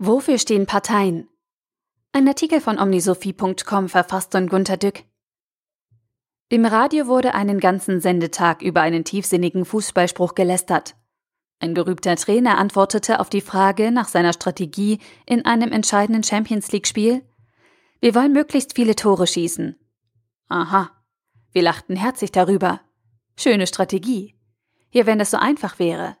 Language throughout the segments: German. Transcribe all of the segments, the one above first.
Wofür stehen Parteien? Ein Artikel von omnisophie.com verfasst von Gunter Dück. Im Radio wurde einen ganzen Sendetag über einen tiefsinnigen Fußballspruch gelästert. Ein berühmter Trainer antwortete auf die Frage nach seiner Strategie in einem entscheidenden Champions League-Spiel: Wir wollen möglichst viele Tore schießen. Aha. Wir lachten herzlich darüber. Schöne Strategie. Ja, wenn es so einfach wäre.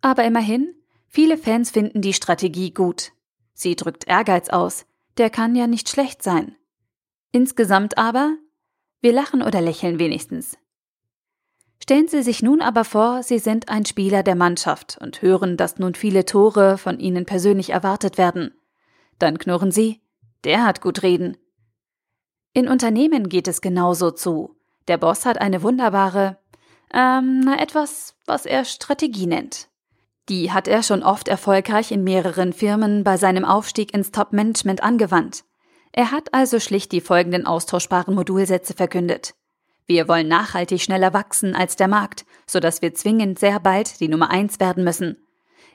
Aber immerhin, Viele Fans finden die Strategie gut. Sie drückt Ehrgeiz aus, der kann ja nicht schlecht sein. Insgesamt aber, wir lachen oder lächeln wenigstens. Stellen Sie sich nun aber vor, Sie sind ein Spieler der Mannschaft und hören, dass nun viele Tore von Ihnen persönlich erwartet werden. Dann knurren Sie, der hat gut reden. In Unternehmen geht es genauso zu. Der Boss hat eine wunderbare, ähm, na etwas, was er Strategie nennt. Die hat er schon oft erfolgreich in mehreren Firmen bei seinem Aufstieg ins Top-Management angewandt. Er hat also schlicht die folgenden austauschbaren Modulsätze verkündet. Wir wollen nachhaltig schneller wachsen als der Markt, sodass wir zwingend sehr bald die Nummer eins werden müssen.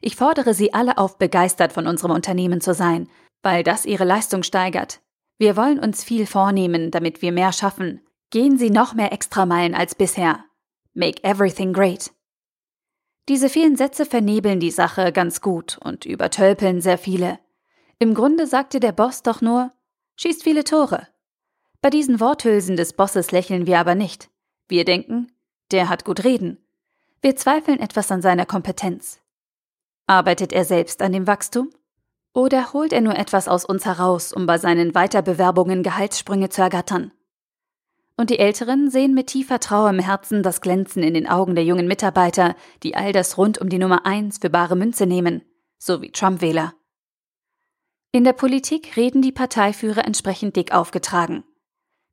Ich fordere Sie alle auf, begeistert von unserem Unternehmen zu sein, weil das Ihre Leistung steigert. Wir wollen uns viel vornehmen, damit wir mehr schaffen. Gehen Sie noch mehr Extrameilen als bisher. Make everything great. Diese vielen Sätze vernebeln die Sache ganz gut und übertölpeln sehr viele. Im Grunde sagte der Boss doch nur, schießt viele Tore. Bei diesen Worthülsen des Bosses lächeln wir aber nicht. Wir denken, der hat gut reden. Wir zweifeln etwas an seiner Kompetenz. Arbeitet er selbst an dem Wachstum? Oder holt er nur etwas aus uns heraus, um bei seinen Weiterbewerbungen Gehaltssprünge zu ergattern? Und die Älteren sehen mit tiefer Trauer im Herzen das Glänzen in den Augen der jungen Mitarbeiter, die all das rund um die Nummer eins für bare Münze nehmen, so wie Trump-Wähler. In der Politik reden die Parteiführer entsprechend dick aufgetragen.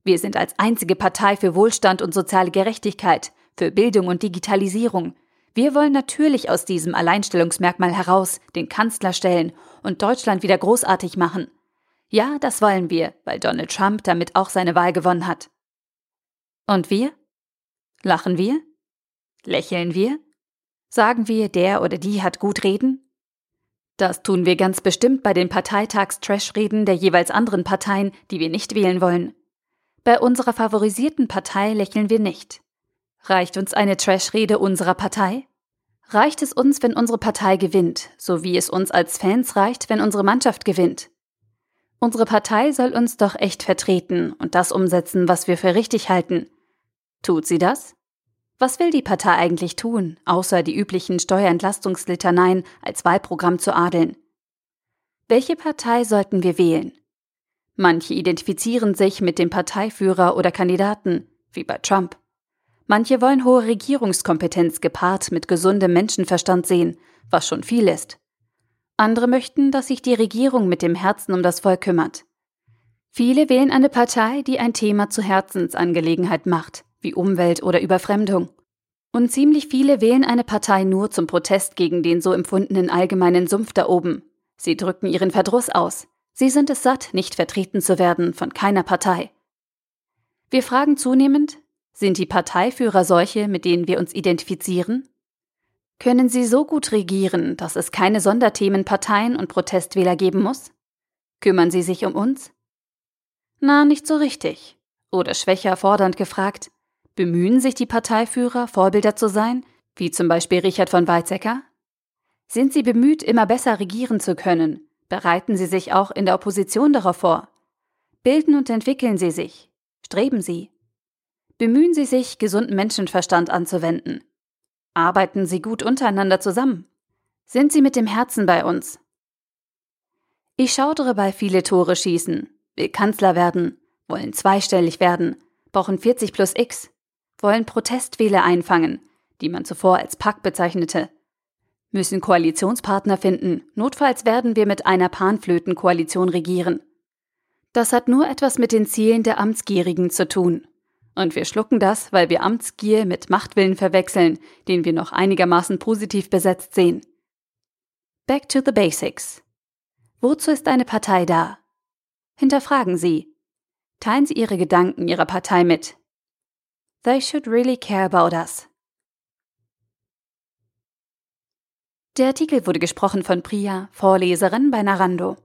Wir sind als einzige Partei für Wohlstand und soziale Gerechtigkeit, für Bildung und Digitalisierung. Wir wollen natürlich aus diesem Alleinstellungsmerkmal heraus den Kanzler stellen und Deutschland wieder großartig machen. Ja, das wollen wir, weil Donald Trump damit auch seine Wahl gewonnen hat. Und wir? Lachen wir? Lächeln wir? Sagen wir, der oder die hat gut reden? Das tun wir ganz bestimmt bei den Parteitags-Trash-Reden der jeweils anderen Parteien, die wir nicht wählen wollen. Bei unserer favorisierten Partei lächeln wir nicht. Reicht uns eine Trash-Rede unserer Partei? Reicht es uns, wenn unsere Partei gewinnt, so wie es uns als Fans reicht, wenn unsere Mannschaft gewinnt? Unsere Partei soll uns doch echt vertreten und das umsetzen, was wir für richtig halten, Tut sie das? Was will die Partei eigentlich tun, außer die üblichen Steuerentlastungslitaneien als Wahlprogramm zu adeln? Welche Partei sollten wir wählen? Manche identifizieren sich mit dem Parteiführer oder Kandidaten, wie bei Trump. Manche wollen hohe Regierungskompetenz gepaart mit gesundem Menschenverstand sehen, was schon viel ist. Andere möchten, dass sich die Regierung mit dem Herzen um das Volk kümmert. Viele wählen eine Partei, die ein Thema zur Herzensangelegenheit macht, wie Umwelt oder Überfremdung. Und ziemlich viele wählen eine Partei nur zum Protest gegen den so empfundenen allgemeinen Sumpf da oben. Sie drücken ihren Verdruss aus. Sie sind es satt, nicht vertreten zu werden von keiner Partei. Wir fragen zunehmend, sind die Parteiführer solche, mit denen wir uns identifizieren? Können sie so gut regieren, dass es keine Sonderthemen Parteien und Protestwähler geben muss? Kümmern sie sich um uns? Na, nicht so richtig. Oder schwächer fordernd gefragt, Bemühen sich die Parteiführer, Vorbilder zu sein, wie zum Beispiel Richard von Weizsäcker? Sind sie bemüht, immer besser regieren zu können? Bereiten sie sich auch in der Opposition darauf vor? Bilden und entwickeln sie sich? Streben sie? Bemühen sie sich, gesunden Menschenverstand anzuwenden? Arbeiten sie gut untereinander zusammen? Sind sie mit dem Herzen bei uns? Ich schaudere bei viele Tore schießen, will Kanzler werden, wollen zweistellig werden, brauchen 40 plus X wollen Protestwähler einfangen, die man zuvor als Pack bezeichnete, müssen Koalitionspartner finden, notfalls werden wir mit einer Panflötenkoalition regieren. Das hat nur etwas mit den Zielen der Amtsgierigen zu tun. Und wir schlucken das, weil wir Amtsgier mit Machtwillen verwechseln, den wir noch einigermaßen positiv besetzt sehen. Back to the basics. Wozu ist eine Partei da? Hinterfragen Sie. Teilen Sie Ihre Gedanken Ihrer Partei mit. They should really care about us. Der Artikel wurde gesprochen von Priya, Vorleserin bei Narando.